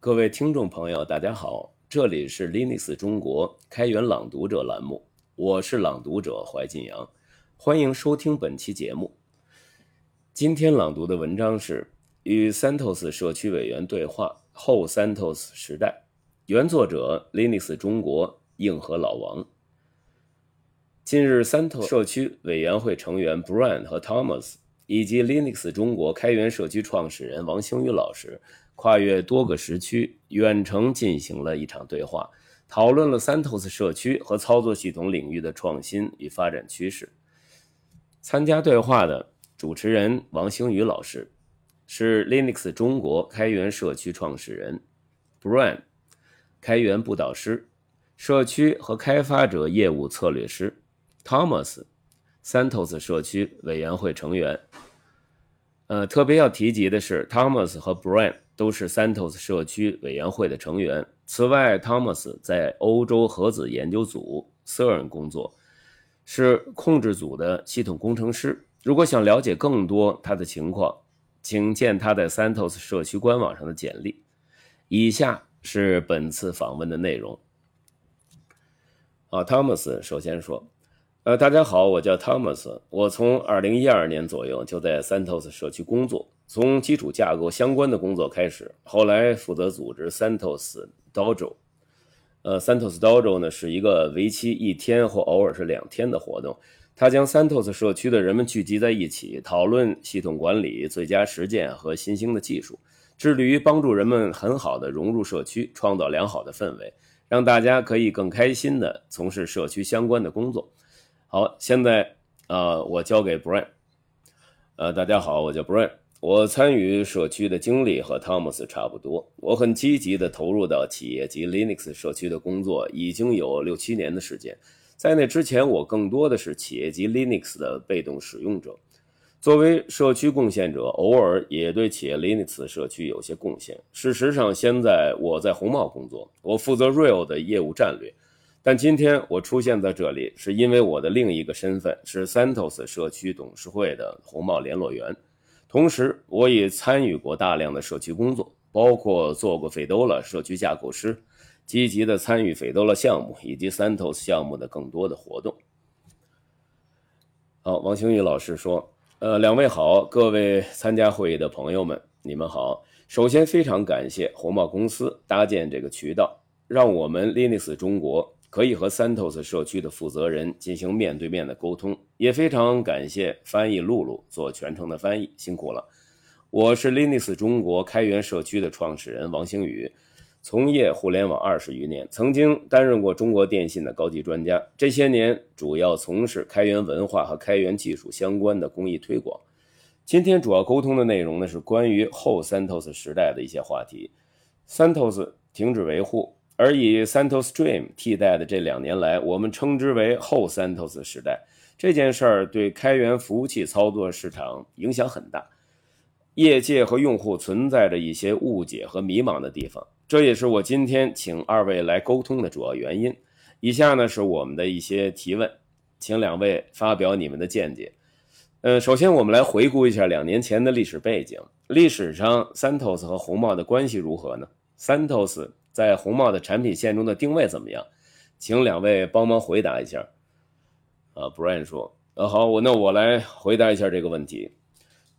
各位听众朋友，大家好，这里是 Linux 中国开源朗读者栏目，我是朗读者怀晋阳，欢迎收听本期节目。今天朗读的文章是与 Santos 社区委员对话后 Santos 时代，原作者 Linux 中国硬核老王。近日，Santos 社区委员会成员 Brian 和 Thomas 以及 Linux 中国开源社区创始人王兴宇老师。跨越多个时区，远程进行了一场对话，讨论了 Santos 社区和操作系统领域的创新与发展趋势。参加对话的主持人王兴宇老师是 Linux 中国开源社区创始人，Brian 开源布导师，社区和开发者业务策略师，Thomas Santos 社区委员会成员。呃，特别要提及的是，Thomas 和 Brian。都是 Santos 社区委员会的成员。此外，Thomas 在欧洲核子研究组 CERN 工作，是控制组的系统工程师。如果想了解更多他的情况，请见他在 Santos 社区官网上的简历。以下是本次访问的内容。啊，Thomas 首先说。呃，大家好，我叫 Thomas，我从二零一二年左右就在 Santos 社区工作，从基础架构相关的工作开始，后来负责组织 Santos Dojo。呃，Santos Dojo 呢是一个为期一天或偶尔是两天的活动，它将 Santos 社区的人们聚集在一起，讨论系统管理最佳实践和新兴的技术，致力于帮助人们很好的融入社区，创造良好的氛围，让大家可以更开心的从事社区相关的工作。好，现在啊，我交给 Brian。呃，大家好，我叫 Brian。我参与社区的经历和 Thomas 差不多。我很积极地投入到企业及 Linux 社区的工作，已经有六七年的时间。在那之前，我更多的是企业级 Linux 的被动使用者。作为社区贡献者，偶尔也对企业 Linux 社区有些贡献。事实上，现在我在红帽工作，我负责 Real 的业务战略。但今天我出现在这里，是因为我的另一个身份是 Santos 社区董事会的红帽联络员，同时我也参与过大量的社区工作，包括做过 Fedora 社区架构师，积极的参与 Fedora 项目以及 Santos 项目的更多的活动。好，王兴宇老师说：“呃，两位好，各位参加会议的朋友们，你们好。首先非常感谢红帽公司搭建这个渠道，让我们 Linux 中国。”可以和 Santos 社区的负责人进行面对面的沟通，也非常感谢翻译露露做全程的翻译，辛苦了。我是 Linux 中国开源社区的创始人王星宇，从业互联网二十余年，曾经担任过中国电信的高级专家。这些年主要从事开源文化和开源技术相关的公益推广。今天主要沟通的内容呢是关于后 Santos 时代的一些话题。Santos 停止维护。而以 Santos Stream 替代的这两年来，我们称之为后 Santos 时代。这件事儿对开源服务器操作市场影响很大，业界和用户存在着一些误解和迷茫的地方。这也是我今天请二位来沟通的主要原因。以下呢是我们的一些提问，请两位发表你们的见解。呃，首先我们来回顾一下两年前的历史背景。历史上，Santos 和红帽的关系如何呢？Santos。在红帽的产品线中的定位怎么样？请两位帮忙回答一下。啊，Brian 说：“呃，好，我那我来回答一下这个问题。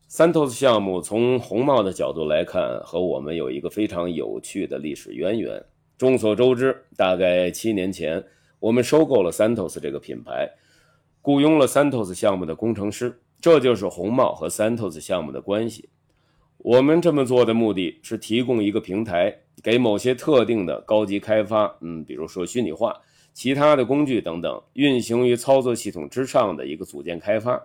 Santos 项目从红帽的角度来看，和我们有一个非常有趣的历史渊源。众所周知，大概七年前，我们收购了 Santos 这个品牌，雇佣了 Santos 项目的工程师，这就是红帽和 Santos 项目的关系。我们这么做的目的是提供一个平台。”给某些特定的高级开发，嗯，比如说虚拟化、其他的工具等等，运行于操作系统之上的一个组件开发。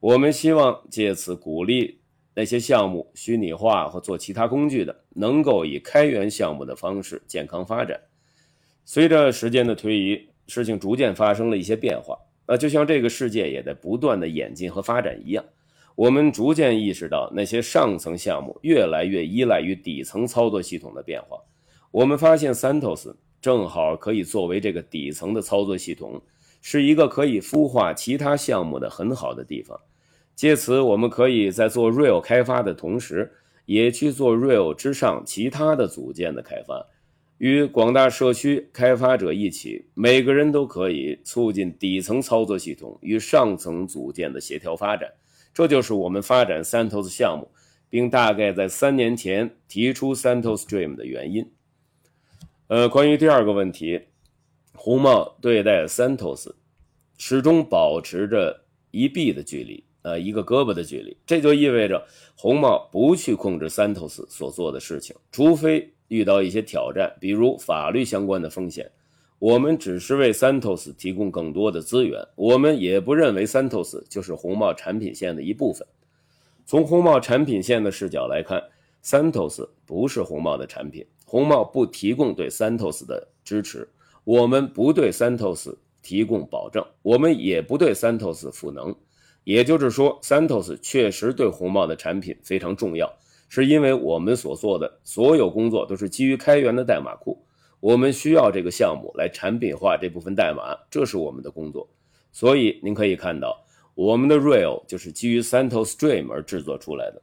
我们希望借此鼓励那些项目虚拟化或做其他工具的，能够以开源项目的方式健康发展。随着时间的推移，事情逐渐发生了一些变化，那就像这个世界也在不断的演进和发展一样。我们逐渐意识到，那些上层项目越来越依赖于底层操作系统的变化。我们发现，Santos 正好可以作为这个底层的操作系统，是一个可以孵化其他项目的很好的地方。借此，我们可以在做 Real 开发的同时，也去做 Real 之上其他的组件的开发，与广大社区开发者一起，每个人都可以促进底层操作系统与上层组件的协调发展。这就是我们发展 Santos 项目，并大概在三年前提出 Santos Stream 的原因。呃，关于第二个问题，红帽对待 Santos 始终保持着一臂的距离。呃，一个胳膊的距离，这就意味着红帽不去控制 Santos 所做的事情，除非遇到一些挑战，比如法律相关的风险。我们只是为 Santos 提供更多的资源，我们也不认为 Santos 就是红帽产品线的一部分。从红帽产品线的视角来看，Santos 不是红帽的产品，红帽不提供对 Santos 的支持，我们不对 Santos 提供保证，我们也不对 Santos 赋能。也就是说，Santos 确实对红帽的产品非常重要，是因为我们所做的所有工作都是基于开源的代码库，我们需要这个项目来产品化这部分代码，这是我们的工作。所以您可以看到，我们的 Real 就是基于 Santos Stream 而制作出来的。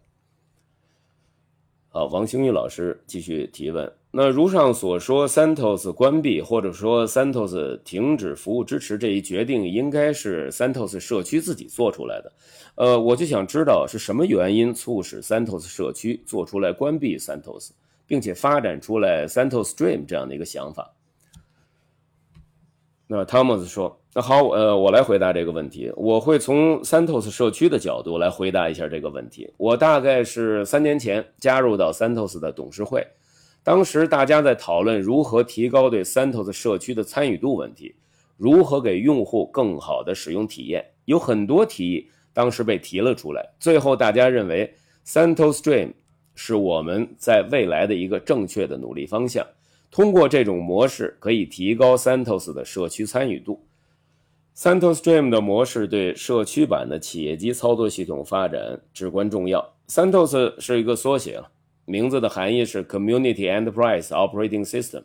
好，王星宇老师继续提问。那如上所说，Santos 关闭或者说 Santos 停止服务支持这一决定，应该是 Santos 社区自己做出来的。呃，我就想知道是什么原因促使 Santos 社区做出来关闭 Santos，并且发展出来 Santos Stream 这样的一个想法。那 Thomas 说：“那好，呃，我来回答这个问题。我会从 Santos 社区的角度来回答一下这个问题。我大概是三年前加入到 Santos 的董事会。”当时大家在讨论如何提高对 Santos 社区的参与度问题，如何给用户更好的使用体验，有很多提议当时被提了出来。最后大家认为 Santos Stream 是我们在未来的一个正确的努力方向。通过这种模式可以提高 Santos 的社区参与度。Santos Stream 的模式对社区版的企业级操作系统发展至关重要。Santos 是一个缩写。名字的含义是 Community Enterprise Operating System，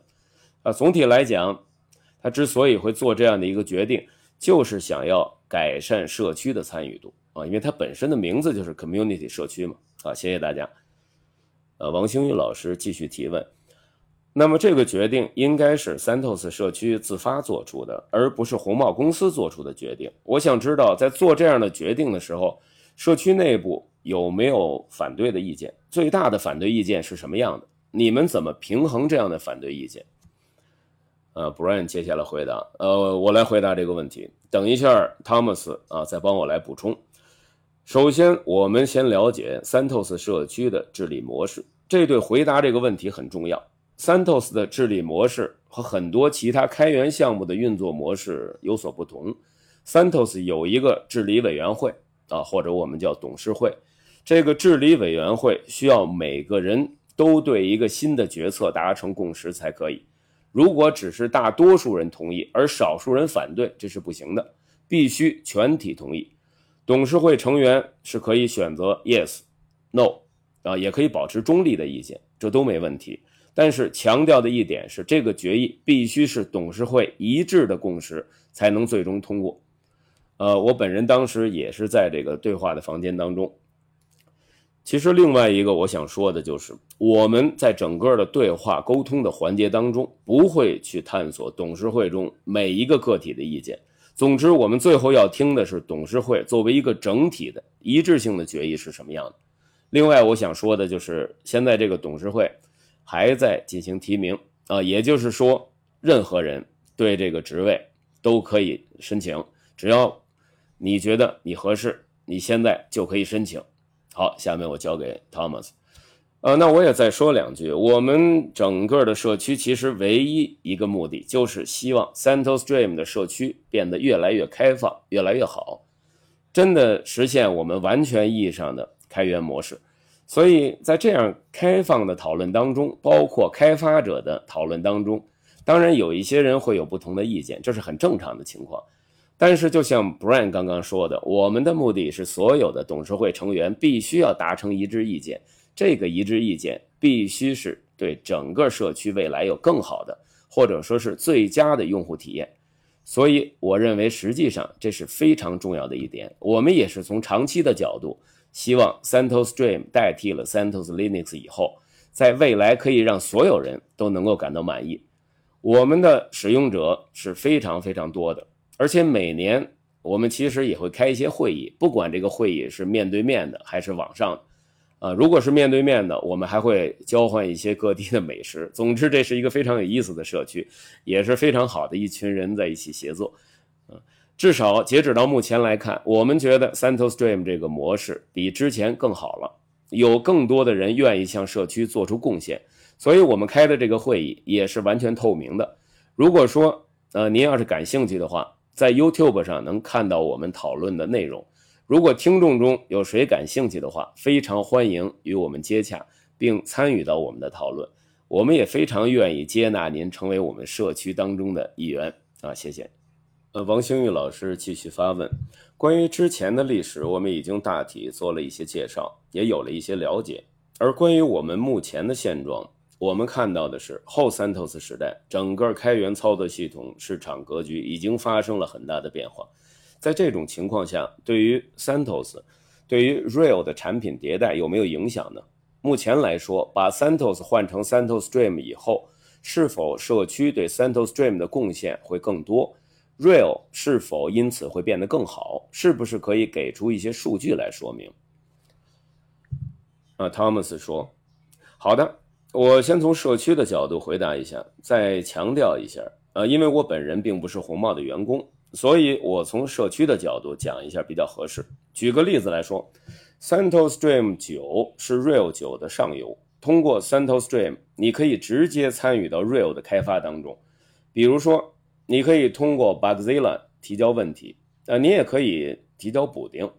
啊，总体来讲，他之所以会做这样的一个决定，就是想要改善社区的参与度啊，因为它本身的名字就是 Community 社区嘛，啊，谢谢大家。呃，王星宇老师继续提问，那么这个决定应该是 Santos 社区自发做出的，而不是红帽公司做出的决定。我想知道，在做这样的决定的时候，社区内部。有没有反对的意见？最大的反对意见是什么样的？你们怎么平衡这样的反对意见？呃，Brian 接下来回答。呃，我来回答这个问题。等一下，Thomas 啊，再帮我来补充。首先，我们先了解 Santos 社区的治理模式，这对回答这个问题很重要。Santos 的治理模式和很多其他开源项目的运作模式有所不同。Santos 有一个治理委员会啊，或者我们叫董事会。这个治理委员会需要每个人都对一个新的决策达成共识才可以。如果只是大多数人同意，而少数人反对，这是不行的，必须全体同意。董事会成员是可以选择 yes、no，啊，也可以保持中立的意见，这都没问题。但是强调的一点是，这个决议必须是董事会一致的共识才能最终通过。呃，我本人当时也是在这个对话的房间当中。其实另外一个我想说的就是，我们在整个的对话沟通的环节当中，不会去探索董事会中每一个个体的意见。总之，我们最后要听的是董事会作为一个整体的一致性的决议是什么样的。另外，我想说的就是，现在这个董事会还在进行提名啊，也就是说，任何人对这个职位都可以申请，只要你觉得你合适，你现在就可以申请。好，下面我交给 Thomas。呃，那我也再说两句。我们整个的社区其实唯一一个目的，就是希望 Central Stream 的社区变得越来越开放，越来越好，真的实现我们完全意义上的开源模式。所以在这样开放的讨论当中，包括开发者的讨论当中，当然有一些人会有不同的意见，这是很正常的情况。但是，就像 Brian 刚刚说的，我们的目的是所有的董事会成员必须要达成一致意见。这个一致意见必须是对整个社区未来有更好的，或者说是最佳的用户体验。所以，我认为实际上这是非常重要的一点。我们也是从长期的角度希望 CentOS Stream 代替了 CentOS Linux 以后，在未来可以让所有人都能够感到满意。我们的使用者是非常非常多的，而且每年我们其实也会开一些会议，不管这个会议是面对面的还是网上的。啊，如果是面对面的，我们还会交换一些各地的美食。总之，这是一个非常有意思的社区，也是非常好的一群人在一起协作。嗯，至少截止到目前来看，我们觉得 CentOS Stream 这个模式比之前更好了，有更多的人愿意向社区做出贡献，所以我们开的这个会议也是完全透明的。如果说呃您要是感兴趣的话，在 YouTube 上能看到我们讨论的内容。如果听众中有谁感兴趣的话，非常欢迎与我们接洽，并参与到我们的讨论。我们也非常愿意接纳您成为我们社区当中的一员啊！谢谢。呃，王兴玉老师继续发问：关于之前的历史，我们已经大体做了一些介绍，也有了一些了解。而关于我们目前的现状，我们看到的是后 CentOS 时代，整个开源操作系统市场格局已经发生了很大的变化。在这种情况下，对于 Santos，对于 Real 的产品迭代有没有影响呢？目前来说，把 Santos 换成 Santos Stream 以后，是否社区对 Santos Stream 的贡献会更多？Real 是否因此会变得更好？是不是可以给出一些数据来说明？啊，Thomas 说：“好的，我先从社区的角度回答一下，再强调一下。呃，因为我本人并不是红帽的员工。”所以，我从社区的角度讲一下比较合适。举个例子来说，CentOS Stream 九是 Real 九的上游。通过 CentOS Stream，你可以直接参与到 Real 的开发当中。比如说，你可以通过 Bugzilla 提交问题，呃，你也可以提交补丁。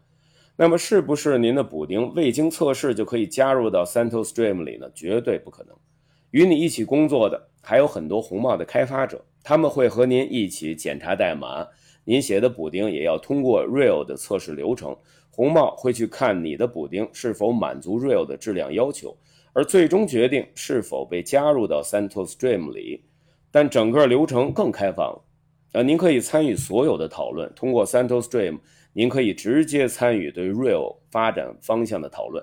那么，是不是您的补丁未经测试就可以加入到 CentOS Stream 里呢？绝对不可能。与你一起工作的还有很多红帽的开发者，他们会和您一起检查代码。您写的补丁也要通过 Real 的测试流程，红帽会去看你的补丁是否满足 Real 的质量要求，而最终决定是否被加入到 CentOS Stream 里。但整个流程更开放了，呃，您可以参与所有的讨论。通过 CentOS Stream，您可以直接参与对 Real 发展方向的讨论。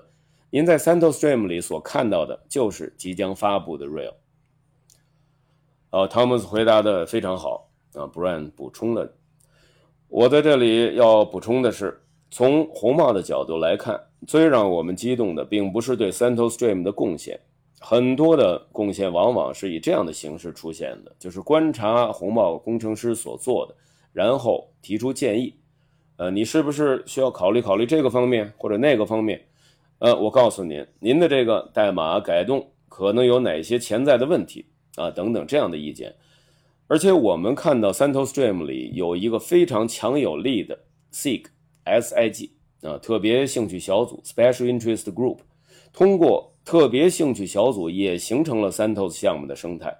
您在 CentOS Stream 里所看到的就是即将发布的 Real。哦，Thomas 回答的非常好啊，Brian 补充了。我在这里要补充的是，从红帽的角度来看，最让我们激动的并不是对 CentOS Stream 的贡献，很多的贡献往往是以这样的形式出现的，就是观察红帽工程师所做的，然后提出建议。呃，你是不是需要考虑考虑这个方面或者那个方面？呃，我告诉您，您的这个代码改动可能有哪些潜在的问题啊，等等这样的意见。而且我们看到 CentOS Stream 里有一个非常强有力的 SIG SIG 啊特别兴趣小组 Special Interest Group，通过特别兴趣小组也形成了 CentOS 项目的生态。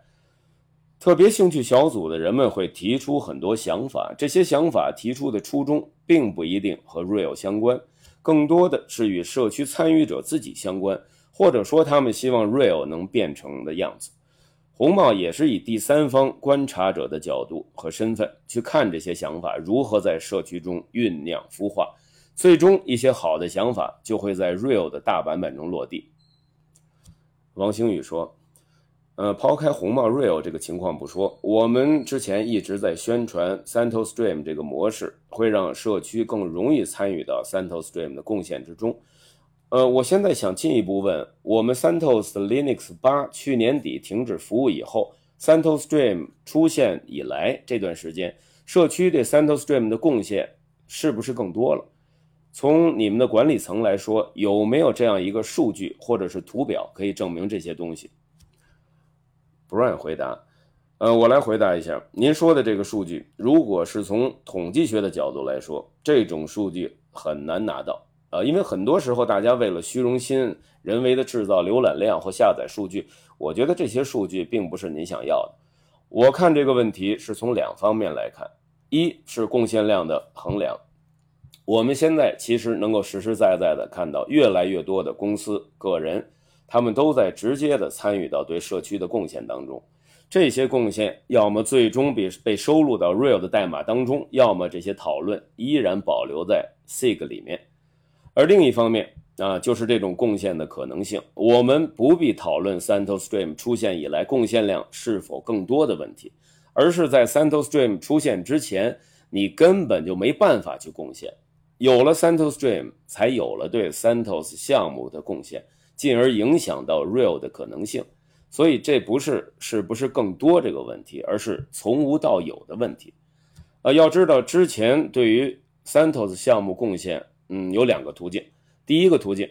特别兴趣小组的人们会提出很多想法，这些想法提出的初衷并不一定和 Real 相关，更多的是与社区参与者自己相关，或者说他们希望 Real 能变成的样子。红帽也是以第三方观察者的角度和身份去看这些想法如何在社区中酝酿孵化，最终一些好的想法就会在 Real 的大版本中落地。王星宇说：“呃，抛开红帽 Real 这个情况不说，我们之前一直在宣传 CentOS Stream 这个模式会让社区更容易参与到 CentOS Stream 的贡献之中。”呃，我现在想进一步问，我们 CentOS Linux 八去年底停止服务以后，CentOS Stream 出现以来这段时间，社区对 CentOS Stream 的贡献是不是更多了？从你们的管理层来说，有没有这样一个数据或者是图表可以证明这些东西？Brian 回答，呃，我来回答一下，您说的这个数据，如果是从统计学的角度来说，这种数据很难拿到。呃，因为很多时候大家为了虚荣心，人为的制造浏览量或下载数据，我觉得这些数据并不是您想要的。我看这个问题是从两方面来看，一是贡献量的衡量。我们现在其实能够实实在在的看到，越来越多的公司、个人，他们都在直接的参与到对社区的贡献当中。这些贡献要么最终被被收录到 Real 的代码当中，要么这些讨论依然保留在 SIG 里面。而另一方面，啊，就是这种贡献的可能性。我们不必讨论 Santos Stream 出现以来贡献量是否更多的问题，而是在 Santos Stream 出现之前，你根本就没办法去贡献。有了 Santos Stream，才有了对 Santos 项目的贡献，进而影响到 Real 的可能性。所以这不是是不是更多这个问题，而是从无到有的问题。呃，要知道之前对于 Santos 项目贡献，嗯，有两个途径。第一个途径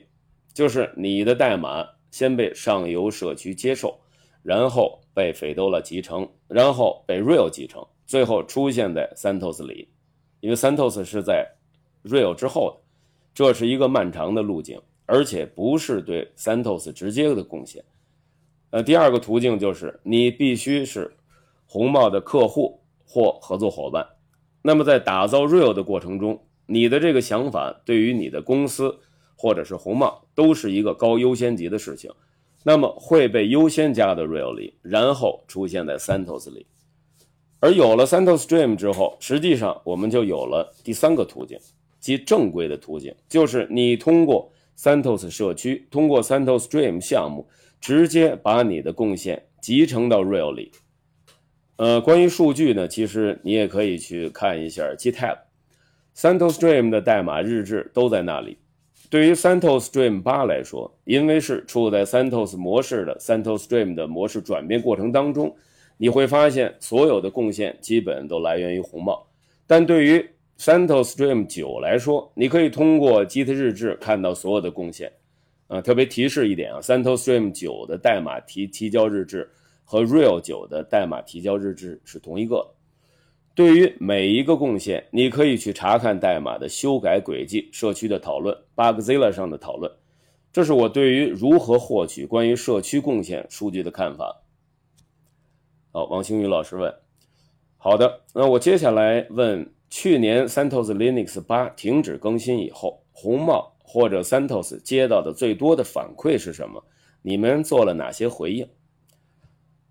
就是你的代码先被上游社区接受，然后被 Fedora 集成，然后被 Real 集成，最后出现在 Santos 里。因为 Santos 是在 Real 之后的，这是一个漫长的路径，而且不是对 Santos 直接的贡献。呃，第二个途径就是你必须是红帽的客户或合作伙伴。那么在打造 Real 的过程中，你的这个想法对于你的公司或者是红帽都是一个高优先级的事情，那么会被优先加到 Real 里，然后出现在 Santos 里。而有了 Santos Stream 之后，实际上我们就有了第三个途径，即正规的途径，就是你通过 Santos 社区，通过 Santos Stream 项目。直接把你的贡献集成到 Real 里。呃，关于数据呢，其实你也可以去看一下 GitHub，Santos Stream 的代码日志都在那里。对于 Santos Stream 八来说，因为是处在 Santos 模式的 Santos Stream 的模式转变过程当中，你会发现所有的贡献基本都来源于红帽。但对于 Santos Stream 九来说，你可以通过 Git 日志看到所有的贡献。啊，特别提示一点啊，Santos Stream 九的代码提提交日志和 Real 九的代码提交日志是同一个。对于每一个贡献，你可以去查看代码的修改轨迹、社区的讨论、Bugzilla 上的讨论。这是我对于如何获取关于社区贡献数据的看法。好，王星宇老师问：好的，那我接下来问，去年 Santos Linux 八停止更新以后，红帽。或者 Santos 接到的最多的反馈是什么？你们做了哪些回应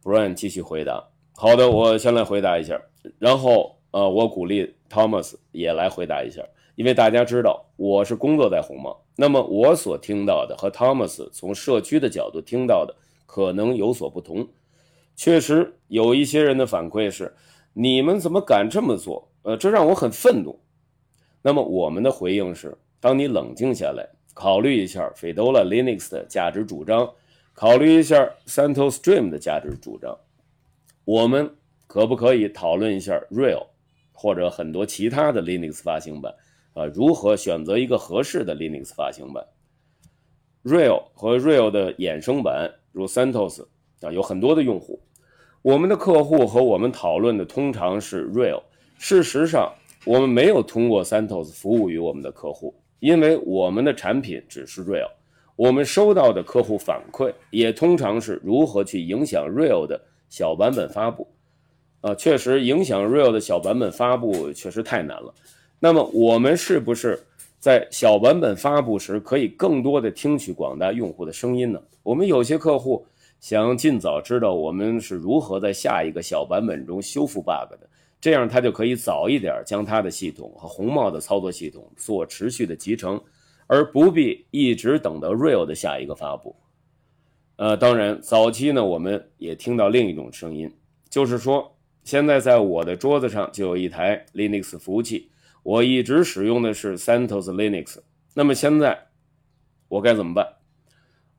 ？Brian 继续回答。好的，我先来回答一下，然后呃，我鼓励 Thomas 也来回答一下，因为大家知道我是工作在红帽，那么我所听到的和 Thomas 从社区的角度听到的可能有所不同。确实有一些人的反馈是：你们怎么敢这么做？呃，这让我很愤怒。那么我们的回应是。当你冷静下来，考虑一下 Fedora Linux 的价值主张，考虑一下 Santos Stream 的价值主张，我们可不可以讨论一下 Real 或者很多其他的 Linux 发行版？啊，如何选择一个合适的 Linux 发行版？Real 和 Real 的衍生版，如 Santos 啊，有很多的用户。我们的客户和我们讨论的通常是 Real。事实上，我们没有通过 Santos 服务于我们的客户。因为我们的产品只是 Real，我们收到的客户反馈也通常是如何去影响 Real 的小版本发布。啊，确实影响 Real 的小版本发布确实太难了。那么我们是不是在小版本发布时可以更多的听取广大用户的声音呢？我们有些客户想尽早知道我们是如何在下一个小版本中修复 bug 的。这样，他就可以早一点将他的系统和红帽的操作系统做持续的集成，而不必一直等到 Real 的下一个发布。呃，当然，早期呢，我们也听到另一种声音，就是说，现在在我的桌子上就有一台 Linux 服务器，我一直使用的是 Santos Linux。那么现在我该怎么办？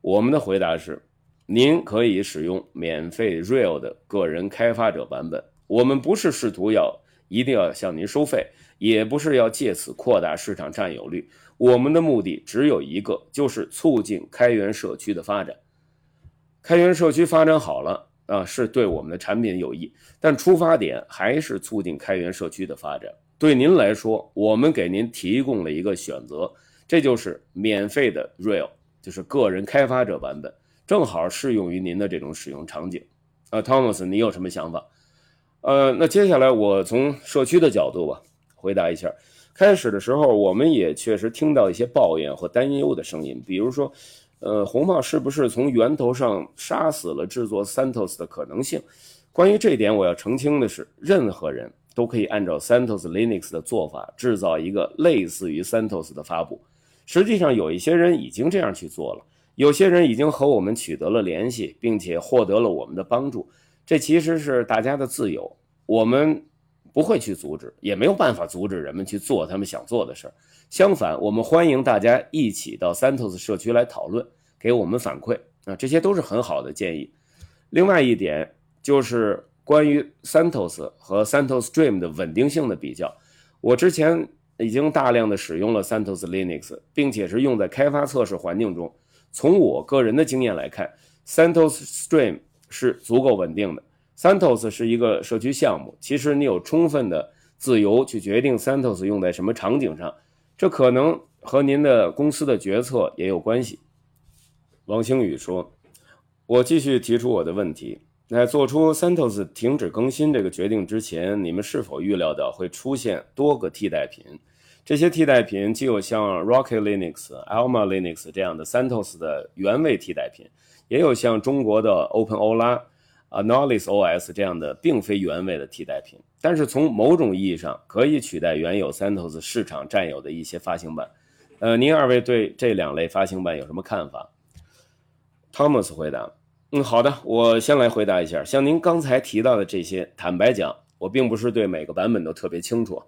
我们的回答是：您可以使用免费 Real 的个人开发者版本。我们不是试图要一定要向您收费，也不是要借此扩大市场占有率。我们的目的只有一个，就是促进开源社区的发展。开源社区发展好了啊，是对我们的产品有益，但出发点还是促进开源社区的发展。对您来说，我们给您提供了一个选择，这就是免费的 Real，就是个人开发者版本，正好适用于您的这种使用场景。啊，Thomas，你有什么想法？呃，那接下来我从社区的角度吧，回答一下。开始的时候，我们也确实听到一些抱怨和担忧的声音，比如说，呃，红帽是不是从源头上杀死了制作 Santos 的可能性？关于这点，我要澄清的是，任何人都可以按照 Santos Linux 的做法制造一个类似于 Santos 的发布。实际上，有一些人已经这样去做了，有些人已经和我们取得了联系，并且获得了我们的帮助。这其实是大家的自由，我们不会去阻止，也没有办法阻止人们去做他们想做的事儿。相反，我们欢迎大家一起到 Santos 社区来讨论，给我们反馈啊，这些都是很好的建议。另外一点就是关于 Santos 和 Santos Stream 的稳定性的比较，我之前。已经大量的使用了 CentOS Linux，并且是用在开发测试环境中。从我个人的经验来看，CentOS Stream 是足够稳定的。CentOS 是一个社区项目，其实你有充分的自由去决定 CentOS 用在什么场景上，这可能和您的公司的决策也有关系。王星宇说：“我继续提出我的问题。”在做出 CentOS 停止更新这个决定之前，你们是否预料到会出现多个替代品？这些替代品既有像 Rocket Linux、Alma Linux 这样的 CentOS 的原位替代品，也有像中国的 OpenOLA、Anolis OS 这样的并非原位的替代品。但是从某种意义上，可以取代原有 CentOS 市场占有的一些发行版。呃，您二位对这两类发行版有什么看法？Thomas 回答。嗯，好的，我先来回答一下。像您刚才提到的这些，坦白讲，我并不是对每个版本都特别清楚。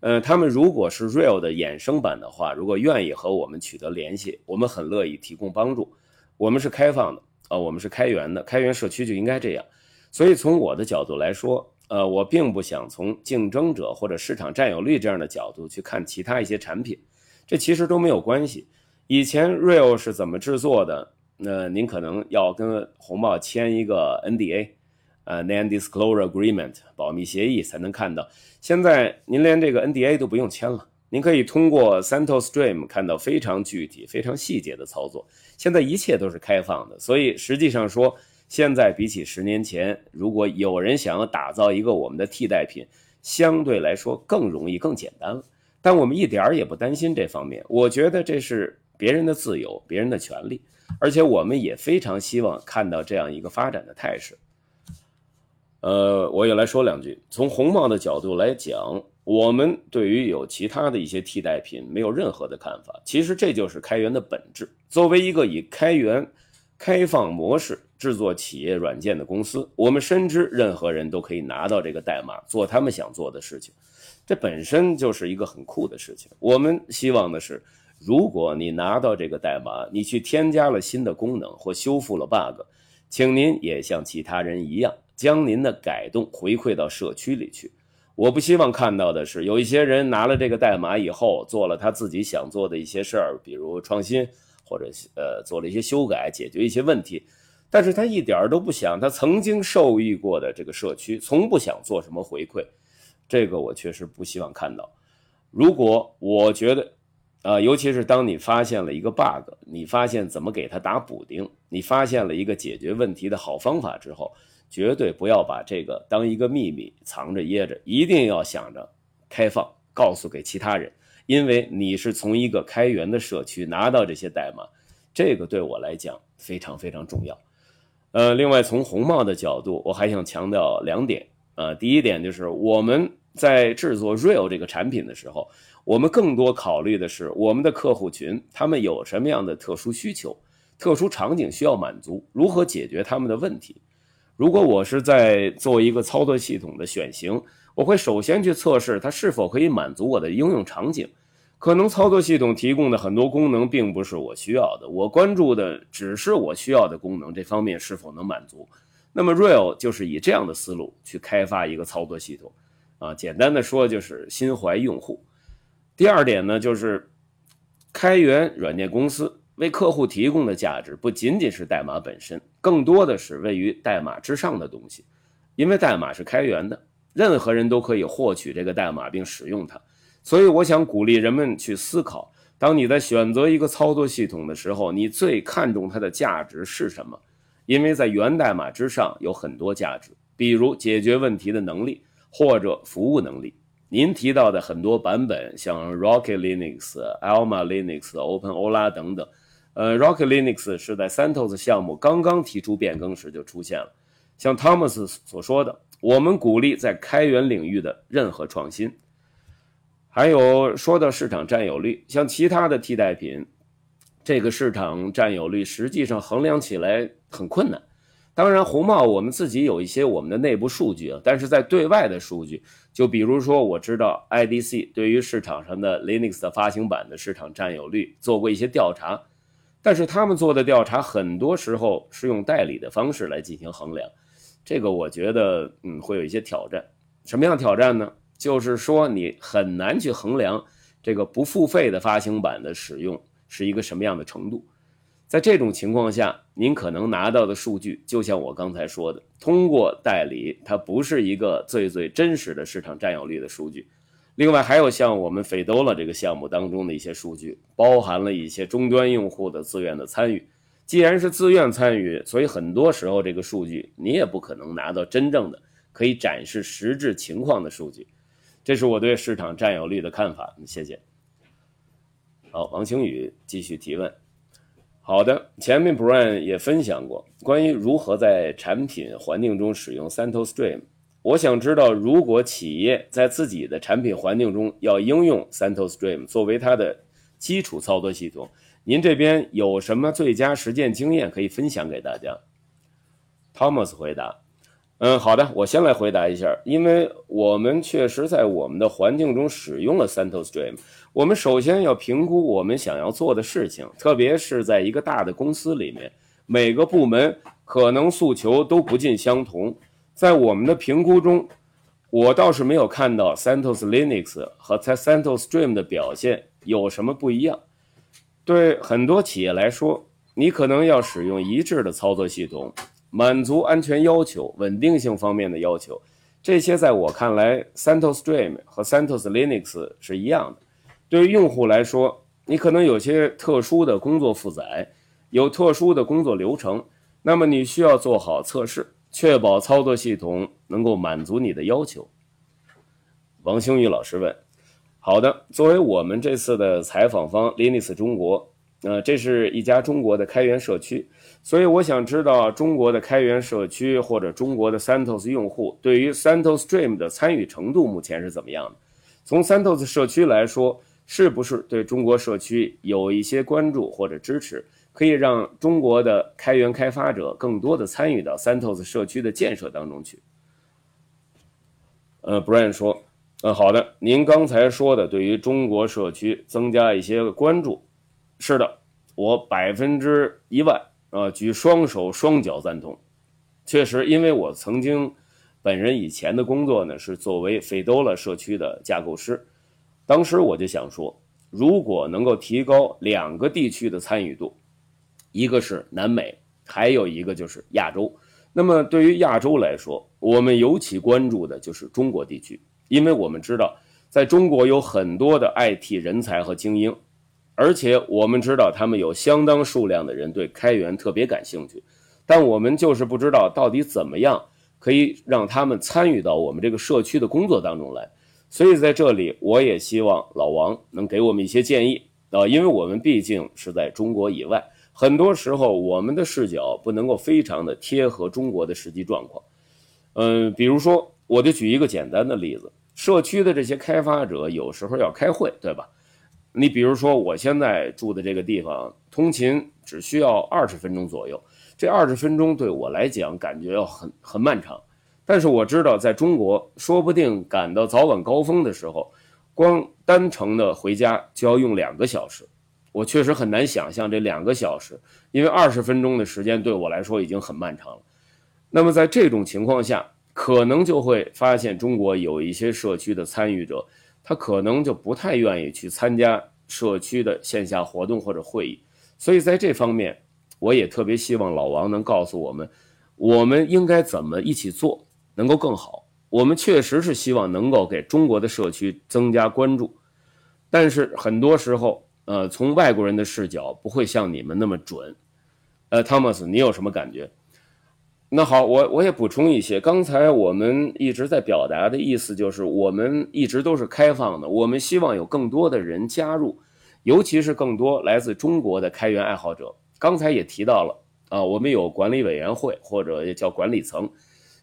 呃，他们如果是 Real 的衍生版的话，如果愿意和我们取得联系，我们很乐意提供帮助。我们是开放的呃，我们是开源的，开源社区就应该这样。所以从我的角度来说，呃，我并不想从竞争者或者市场占有率这样的角度去看其他一些产品，这其实都没有关系。以前 Real 是怎么制作的？那您可能要跟红帽签一个 NDA，呃，Non-Disclosure Agreement，保密协议才能看到。现在您连这个 NDA 都不用签了，您可以通过 CentOS Stream 看到非常具体、非常细节的操作。现在一切都是开放的，所以实际上说，现在比起十年前，如果有人想要打造一个我们的替代品，相对来说更容易、更简单了。但我们一点儿也不担心这方面，我觉得这是别人的自由、别人的权利。而且我们也非常希望看到这样一个发展的态势。呃，我也来说两句。从红帽的角度来讲，我们对于有其他的一些替代品没有任何的看法。其实这就是开源的本质。作为一个以开源、开放模式制作企业软件的公司，我们深知任何人都可以拿到这个代码做他们想做的事情，这本身就是一个很酷的事情。我们希望的是。如果你拿到这个代码，你去添加了新的功能或修复了 bug，请您也像其他人一样，将您的改动回馈到社区里去。我不希望看到的是，有一些人拿了这个代码以后，做了他自己想做的一些事儿，比如创新，或者呃做了一些修改，解决一些问题，但是他一点都不想他曾经受益过的这个社区，从不想做什么回馈。这个我确实不希望看到。如果我觉得。啊，尤其是当你发现了一个 bug，你发现怎么给他打补丁，你发现了一个解决问题的好方法之后，绝对不要把这个当一个秘密藏着掖着，一定要想着开放，告诉给其他人，因为你是从一个开源的社区拿到这些代码，这个对我来讲非常非常重要。呃，另外从红帽的角度，我还想强调两点。呃，第一点就是我们在制作 Real 这个产品的时候。我们更多考虑的是我们的客户群，他们有什么样的特殊需求、特殊场景需要满足，如何解决他们的问题。如果我是在做一个操作系统的选型，我会首先去测试它是否可以满足我的应用场景。可能操作系统提供的很多功能并不是我需要的，我关注的只是我需要的功能这方面是否能满足。那么 Real 就是以这样的思路去开发一个操作系统，啊，简单的说就是心怀用户。第二点呢，就是开源软件公司为客户提供的价值不仅仅是代码本身，更多的是位于代码之上的东西。因为代码是开源的，任何人都可以获取这个代码并使用它。所以，我想鼓励人们去思考：当你在选择一个操作系统的时候，你最看重它的价值是什么？因为在源代码之上有很多价值，比如解决问题的能力或者服务能力。您提到的很多版本，像 Rocket Linux、Alma Linux、OpenOLA 等等，呃，Rocket Linux 是在 CentOS 项目刚刚提出变更时就出现了。像 Thomas 所说的，我们鼓励在开源领域的任何创新。还有说到市场占有率，像其他的替代品，这个市场占有率实际上衡量起来很困难。当然，红帽我们自己有一些我们的内部数据啊，但是在对外的数据，就比如说我知道 IDC 对于市场上的 Linux 的发行版的市场占有率做过一些调查，但是他们做的调查很多时候是用代理的方式来进行衡量，这个我觉得嗯会有一些挑战。什么样挑战呢？就是说，你很难去衡量这个不付费的发行版的使用是一个什么样的程度。在这种情况下，您可能拿到的数据，就像我刚才说的，通过代理，它不是一个最最真实的市场占有率的数据。另外，还有像我们 Fedora 这个项目当中的一些数据，包含了一些终端用户的自愿的参与。既然是自愿参与，所以很多时候这个数据你也不可能拿到真正的可以展示实质情况的数据。这是我对市场占有率的看法，谢谢。好，王晴宇继续提问。好的，前面 Brian 也分享过关于如何在产品环境中使用 CentOS Stream。我想知道，如果企业在自己的产品环境中要应用 CentOS Stream 作为它的基础操作系统，您这边有什么最佳实践经验可以分享给大家？Thomas 回答。嗯，好的，我先来回答一下，因为我们确实在我们的环境中使用了 CentOS Stream。我们首先要评估我们想要做的事情，特别是在一个大的公司里面，每个部门可能诉求都不尽相同。在我们的评估中，我倒是没有看到 CentOS Linux 和 CentOS Stream 的表现有什么不一样。对很多企业来说，你可能要使用一致的操作系统。满足安全要求、稳定性方面的要求，这些在我看来，CentOS Stream 和 CentOS Linux 是一样的。对于用户来说，你可能有些特殊的工作负载，有特殊的工作流程，那么你需要做好测试，确保操作系统能够满足你的要求。王兴宇老师问：好的，作为我们这次的采访方，Linux 中国，呃，这是一家中国的开源社区。所以我想知道中国的开源社区或者中国的 Santos 用户对于 Santos Stream 的参与程度目前是怎么样的？从 Santos 社区来说，是不是对中国社区有一些关注或者支持，可以让中国的开源开发者更多的参与到 CentOS 社区的建设当中去？呃，Brian 说，呃，好的，您刚才说的对于中国社区增加一些关注，是的，我百分之一万。啊，举双手双脚赞同。确实，因为我曾经本人以前的工作呢是作为 Fedora 社区的架构师，当时我就想说，如果能够提高两个地区的参与度，一个是南美，还有一个就是亚洲。那么对于亚洲来说，我们尤其关注的就是中国地区，因为我们知道在中国有很多的 IT 人才和精英。而且我们知道，他们有相当数量的人对开源特别感兴趣，但我们就是不知道到底怎么样可以让他们参与到我们这个社区的工作当中来。所以在这里，我也希望老王能给我们一些建议啊，因为我们毕竟是在中国以外，很多时候我们的视角不能够非常的贴合中国的实际状况。嗯，比如说，我就举一个简单的例子，社区的这些开发者有时候要开会，对吧？你比如说，我现在住的这个地方，通勤只需要二十分钟左右。这二十分钟对我来讲，感觉要很很漫长。但是我知道，在中国，说不定赶到早晚高峰的时候，光单程的回家就要用两个小时。我确实很难想象这两个小时，因为二十分钟的时间对我来说已经很漫长了。那么在这种情况下，可能就会发现中国有一些社区的参与者。他可能就不太愿意去参加社区的线下活动或者会议，所以在这方面，我也特别希望老王能告诉我们，我们应该怎么一起做能够更好。我们确实是希望能够给中国的社区增加关注，但是很多时候，呃，从外国人的视角不会像你们那么准。呃，Thomas，你有什么感觉？那好，我我也补充一些。刚才我们一直在表达的意思就是，我们一直都是开放的，我们希望有更多的人加入，尤其是更多来自中国的开源爱好者。刚才也提到了啊，我们有管理委员会或者也叫管理层，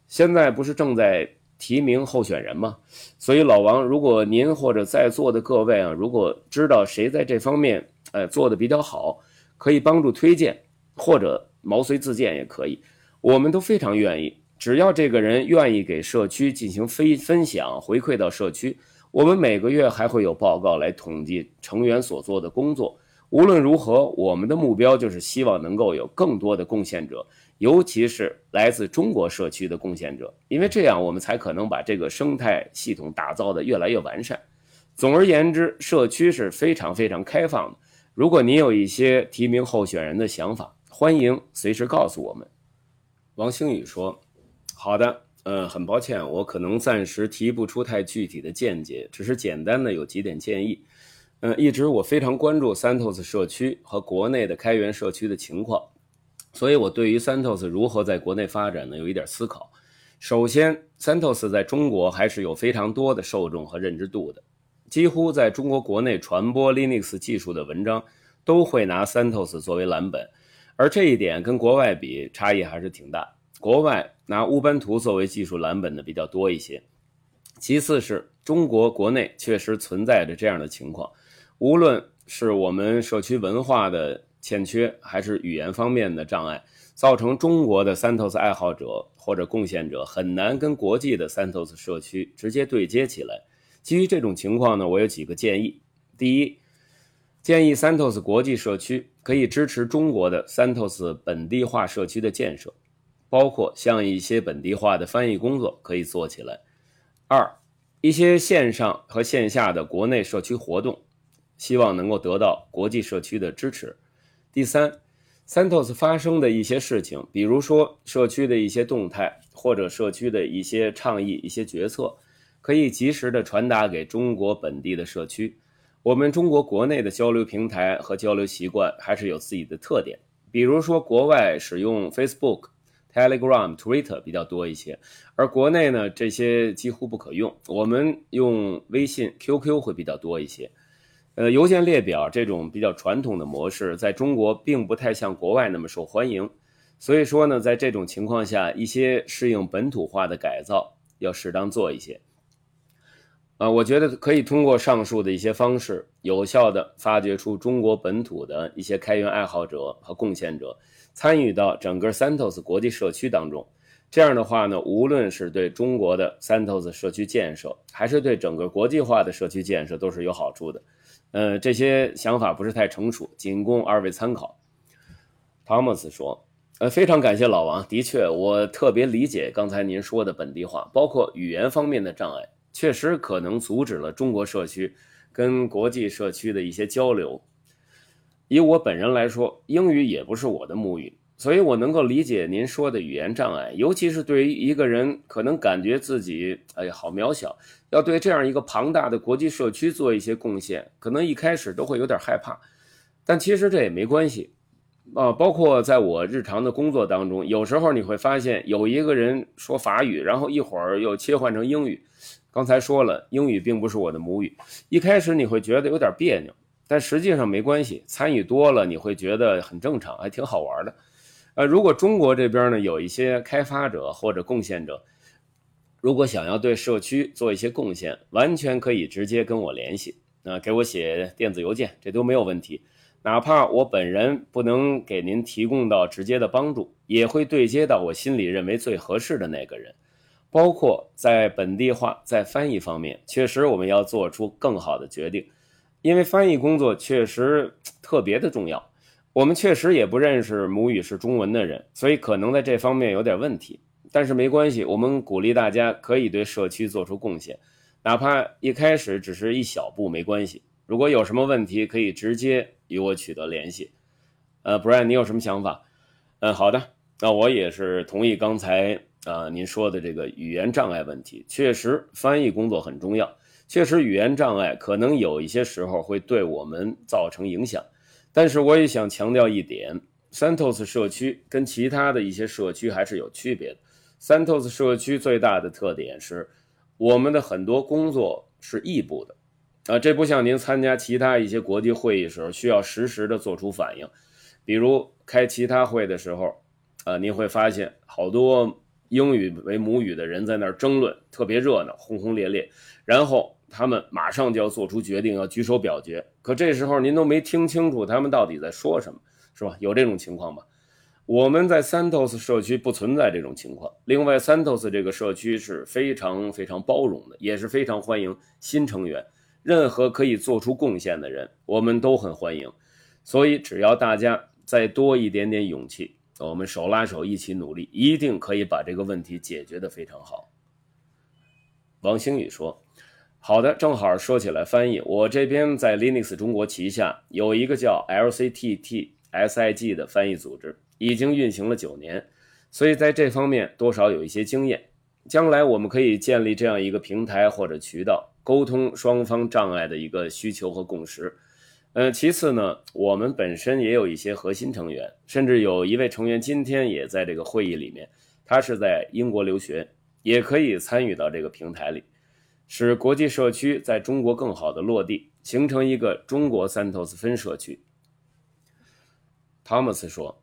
现在不是正在提名候选人嘛。所以老王，如果您或者在座的各位啊，如果知道谁在这方面呃做的比较好，可以帮助推荐，或者毛遂自荐也可以，我们都非常愿意。只要这个人愿意给社区进行分分享回馈到社区，我们每个月还会有报告来统计成员所做的工作。无论如何，我们的目标就是希望能够有更多的贡献者，尤其是来自中国社区的贡献者，因为这样我们才可能把这个生态系统打造的越来越完善。总而言之，社区是非常非常开放的。如果您有一些提名候选人的想法，欢迎随时告诉我们。王星宇说。好的，呃，很抱歉，我可能暂时提不出太具体的见解，只是简单的有几点建议。嗯，一直我非常关注 Santos 社区和国内的开源社区的情况，所以我对于 Santos 如何在国内发展呢，有一点思考。首先，Santos 在中国还是有非常多的受众和认知度的，几乎在中国国内传播 Linux 技术的文章都会拿 Santos 作为蓝本，而这一点跟国外比差异还是挺大。国外拿乌班图作为技术蓝本的比较多一些，其次是中国国内确实存在着这样的情况，无论是我们社区文化的欠缺，还是语言方面的障碍，造成中国的 Santos 爱好者或者贡献者很难跟国际的 Santos 社区直接对接起来。基于这种情况呢，我有几个建议：第一，建议 Santos 国际社区可以支持中国的 Santos 本地化社区的建设。包括像一些本地化的翻译工作可以做起来。二，一些线上和线下的国内社区活动，希望能够得到国际社区的支持。第三，Santos 发生的一些事情，比如说社区的一些动态，或者社区的一些倡议、一些决策，可以及时的传达给中国本地的社区。我们中国国内的交流平台和交流习惯还是有自己的特点，比如说国外使用 Facebook。Telegram、Twitter 比较多一些，而国内呢，这些几乎不可用。我们用微信、QQ 会比较多一些。呃，邮件列表这种比较传统的模式，在中国并不太像国外那么受欢迎。所以说呢，在这种情况下，一些适应本土化的改造要适当做一些。啊，我觉得可以通过上述的一些方式，有效的发掘出中国本土的一些开源爱好者和贡献者。参与到整个 Santos 国际社区当中，这样的话呢，无论是对中国的 Santos 社区建设，还是对整个国际化的社区建设，都是有好处的。呃，这些想法不是太成熟，仅供二位参考。Thomas 说：“呃，非常感谢老王，的确，我特别理解刚才您说的本地化，包括语言方面的障碍，确实可能阻止了中国社区跟国际社区的一些交流。”以我本人来说，英语也不是我的母语，所以我能够理解您说的语言障碍，尤其是对于一个人可能感觉自己哎呀好渺小，要对这样一个庞大的国际社区做一些贡献，可能一开始都会有点害怕。但其实这也没关系啊，包括在我日常的工作当中，有时候你会发现有一个人说法语，然后一会儿又切换成英语。刚才说了，英语并不是我的母语，一开始你会觉得有点别扭。但实际上没关系，参与多了你会觉得很正常，还挺好玩的。呃，如果中国这边呢有一些开发者或者贡献者，如果想要对社区做一些贡献，完全可以直接跟我联系，啊，给我写电子邮件，这都没有问题。哪怕我本人不能给您提供到直接的帮助，也会对接到我心里认为最合适的那个人。包括在本地化、在翻译方面，确实我们要做出更好的决定。因为翻译工作确实特别的重要，我们确实也不认识母语是中文的人，所以可能在这方面有点问题。但是没关系，我们鼓励大家可以对社区做出贡献，哪怕一开始只是一小步，没关系。如果有什么问题，可以直接与我取得联系。呃，Brian，你有什么想法？嗯，好的，那我也是同意刚才啊您说的这个语言障碍问题，确实翻译工作很重要。确实，语言障碍可能有一些时候会对我们造成影响，但是我也想强调一点：Santos 社区跟其他的一些社区还是有区别的。Santos 社区最大的特点是，我们的很多工作是异步的，啊，这不像您参加其他一些国际会议时候需要实时的做出反应，比如开其他会的时候，啊，您会发现好多英语为母语的人在那儿争论，特别热闹，轰轰烈烈。然后他们马上就要做出决定，要举手表决。可这时候您都没听清楚他们到底在说什么，是吧？有这种情况吗？我们在 Santos 社区不存在这种情况。另外，Santos 这个社区是非常非常包容的，也是非常欢迎新成员。任何可以做出贡献的人，我们都很欢迎。所以，只要大家再多一点点勇气，我们手拉手一起努力，一定可以把这个问题解决得非常好。王星宇说：“好的，正好说起来翻译，我这边在 Linux 中国旗下有一个叫 LCTTSIG 的翻译组织。”已经运行了九年，所以在这方面多少有一些经验。将来我们可以建立这样一个平台或者渠道，沟通双方障碍的一个需求和共识。呃，其次呢，我们本身也有一些核心成员，甚至有一位成员今天也在这个会议里面，他是在英国留学，也可以参与到这个平台里，使国际社区在中国更好的落地，形成一个中国 Santos 分社区。汤姆斯说。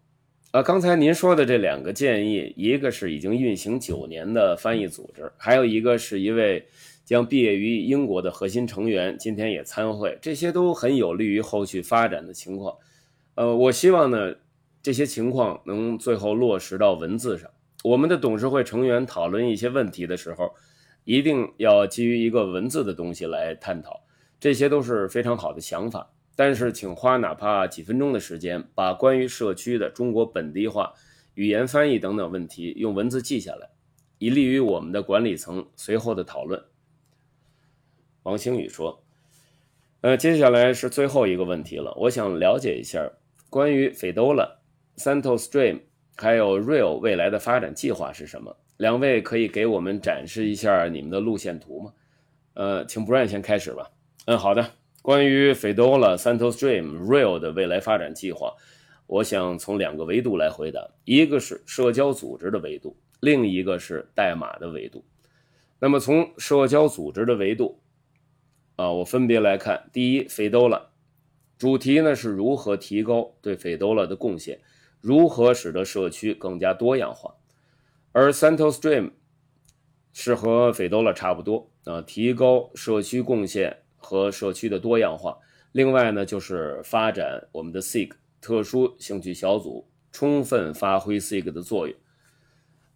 呃，刚才您说的这两个建议，一个是已经运行九年的翻译组织，还有一个是一位将毕业于英国的核心成员，今天也参会，这些都很有利于后续发展的情况。呃，我希望呢，这些情况能最后落实到文字上。我们的董事会成员讨论一些问题的时候，一定要基于一个文字的东西来探讨，这些都是非常好的想法。但是，请花哪怕几分钟的时间，把关于社区的中国本地化、语言翻译等等问题用文字记下来，以利于我们的管理层随后的讨论。王星宇说：“呃，接下来是最后一个问题了，我想了解一下关于 Fedora、Santos Stream 还有 Real 未来的发展计划是什么？两位可以给我们展示一下你们的路线图吗？呃，请 Brian 先开始吧。嗯，好的。”关于 Fedora、Santos Stream、Real 的未来发展计划，我想从两个维度来回答：一个是社交组织的维度，另一个是代码的维度。那么从社交组织的维度，啊，我分别来看。第一，Fedora 主题呢是如何提高对 Fedora 的贡献，如何使得社区更加多样化；而 Santos Stream 是和 Fedora 差不多，啊，提高社区贡献。和社区的多样化，另外呢，就是发展我们的 SIG 特殊兴趣小组，充分发挥 SIG 的作用。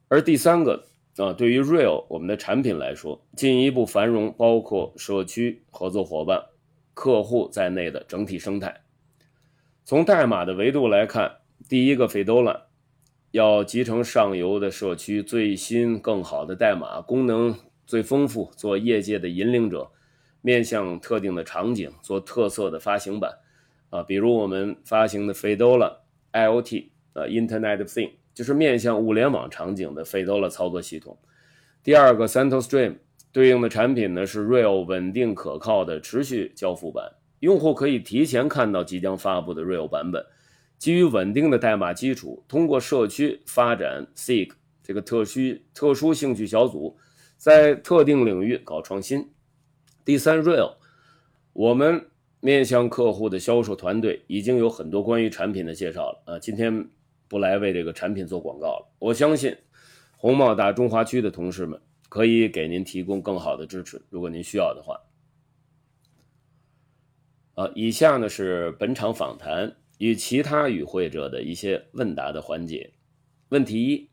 而第三个啊，对于 Real 我们的产品来说，进一步繁荣包括社区合作伙伴、客户在内的整体生态。从代码的维度来看，第一个 Fedora 要集成上游的社区最新更好的代码，功能最丰富，做业界的引领者。面向特定的场景做特色的发行版，啊，比如我们发行的 Fedora IoT，呃，Internet of Thing 就是面向物联网场景的 Fedora 操作系统。第二个 Central Stream 对应的产品呢是 Real 稳定可靠的持续交付版，用户可以提前看到即将发布的 Real 版本，基于稳定的代码基础，通过社区发展 SIG 这个特需特殊兴趣小组，在特定领域搞创新。第三，Real，我们面向客户的销售团队已经有很多关于产品的介绍了啊，今天不来为这个产品做广告了。我相信红帽大中华区的同事们可以给您提供更好的支持，如果您需要的话。啊，以下呢是本场访谈与其他与会者的一些问答的环节。问题一：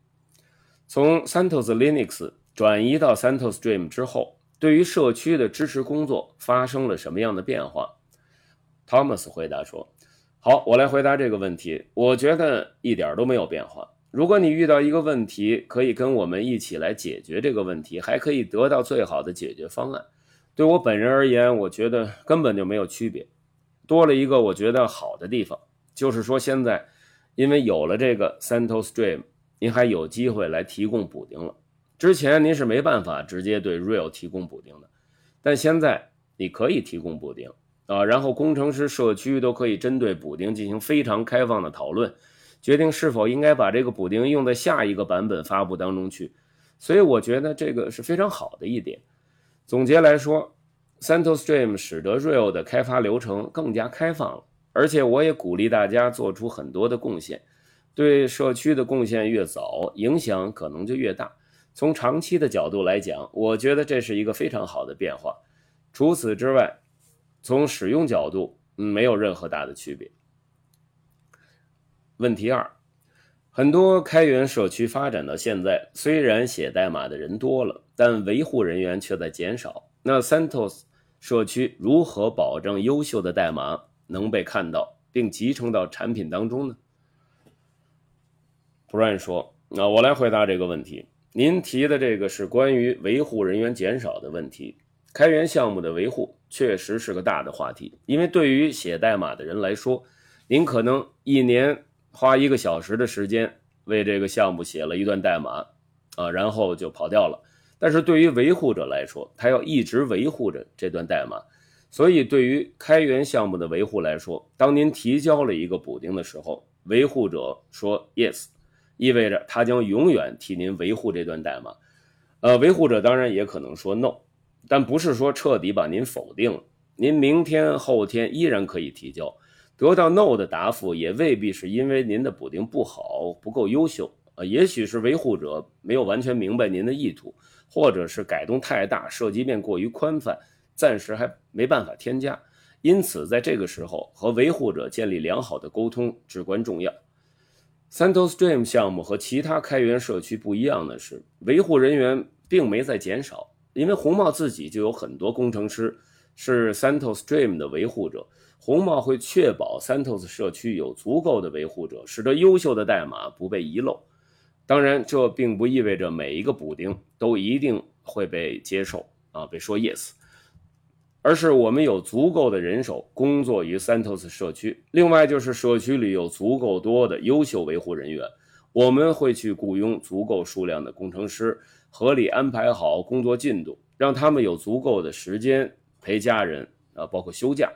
从 Santos Linux 转移到 Santos Stream 之后。对于社区的支持工作发生了什么样的变化？Thomas 回答说：“好，我来回答这个问题。我觉得一点都没有变化。如果你遇到一个问题，可以跟我们一起来解决这个问题，还可以得到最好的解决方案。对我本人而言，我觉得根本就没有区别。多了一个我觉得好的地方，就是说现在因为有了这个 Santos Stream，您还有机会来提供补丁了。”之前您是没办法直接对 Real 提供补丁的，但现在你可以提供补丁啊，然后工程师、社区都可以针对补丁进行非常开放的讨论，决定是否应该把这个补丁用在下一个版本发布当中去。所以我觉得这个是非常好的一点。总结来说，Santos Stream 使得 Real 的开发流程更加开放了，而且我也鼓励大家做出很多的贡献，对社区的贡献越早，影响可能就越大。从长期的角度来讲，我觉得这是一个非常好的变化。除此之外，从使用角度，嗯没有任何大的区别。问题二，很多开源社区发展到现在，虽然写代码的人多了，但维护人员却在减少。那 CentOS 社区如何保证优秀的代码能被看到并集成到产品当中呢？Brian 说：“那我来回答这个问题。您提的这个是关于维护人员减少的问题。开源项目的维护确实是个大的话题，因为对于写代码的人来说，您可能一年。”花一个小时的时间为这个项目写了一段代码，啊，然后就跑掉了。但是对于维护者来说，他要一直维护着这段代码。所以，对于开源项目的维护来说，当您提交了一个补丁的时候，维护者说 yes，意味着他将永远替您维护这段代码。呃，维护者当然也可能说 no，但不是说彻底把您否定了。您明天、后天依然可以提交。得到 no 的答复也未必是因为您的补丁不好、不够优秀啊，也许是维护者没有完全明白您的意图，或者是改动太大、涉及面过于宽泛，暂时还没办法添加。因此，在这个时候和维护者建立良好的沟通至关重要。CentOS Stream 项目和其他开源社区不一样的是，维护人员并没在减少，因为红帽自己就有很多工程师是 CentOS Stream 的维护者。红帽会确保 CentOS 社区有足够的维护者，使得优秀的代码不被遗漏。当然，这并不意味着每一个补丁都一定会被接受啊，被说 yes，而是我们有足够的人手工作于 CentOS 社区。另外，就是社区里有足够多的优秀维护人员，我们会去雇佣足够数量的工程师，合理安排好工作进度，让他们有足够的时间陪家人啊，包括休假。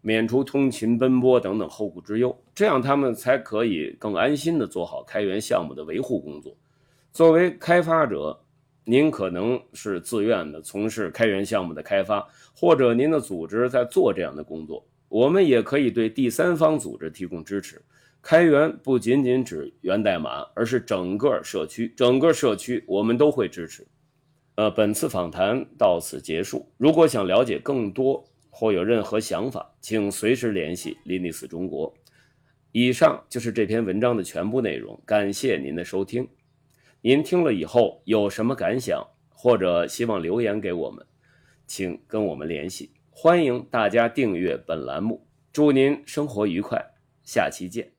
免除通勤奔波等等后顾之忧，这样他们才可以更安心的做好开源项目的维护工作。作为开发者，您可能是自愿的从事开源项目的开发，或者您的组织在做这样的工作。我们也可以对第三方组织提供支持。开源不仅仅指源代码，而是整个社区，整个社区我们都会支持。呃，本次访谈到此结束。如果想了解更多，或有任何想法，请随时联系 Linux 中国。以上就是这篇文章的全部内容，感谢您的收听。您听了以后有什么感想，或者希望留言给我们，请跟我们联系。欢迎大家订阅本栏目，祝您生活愉快，下期见。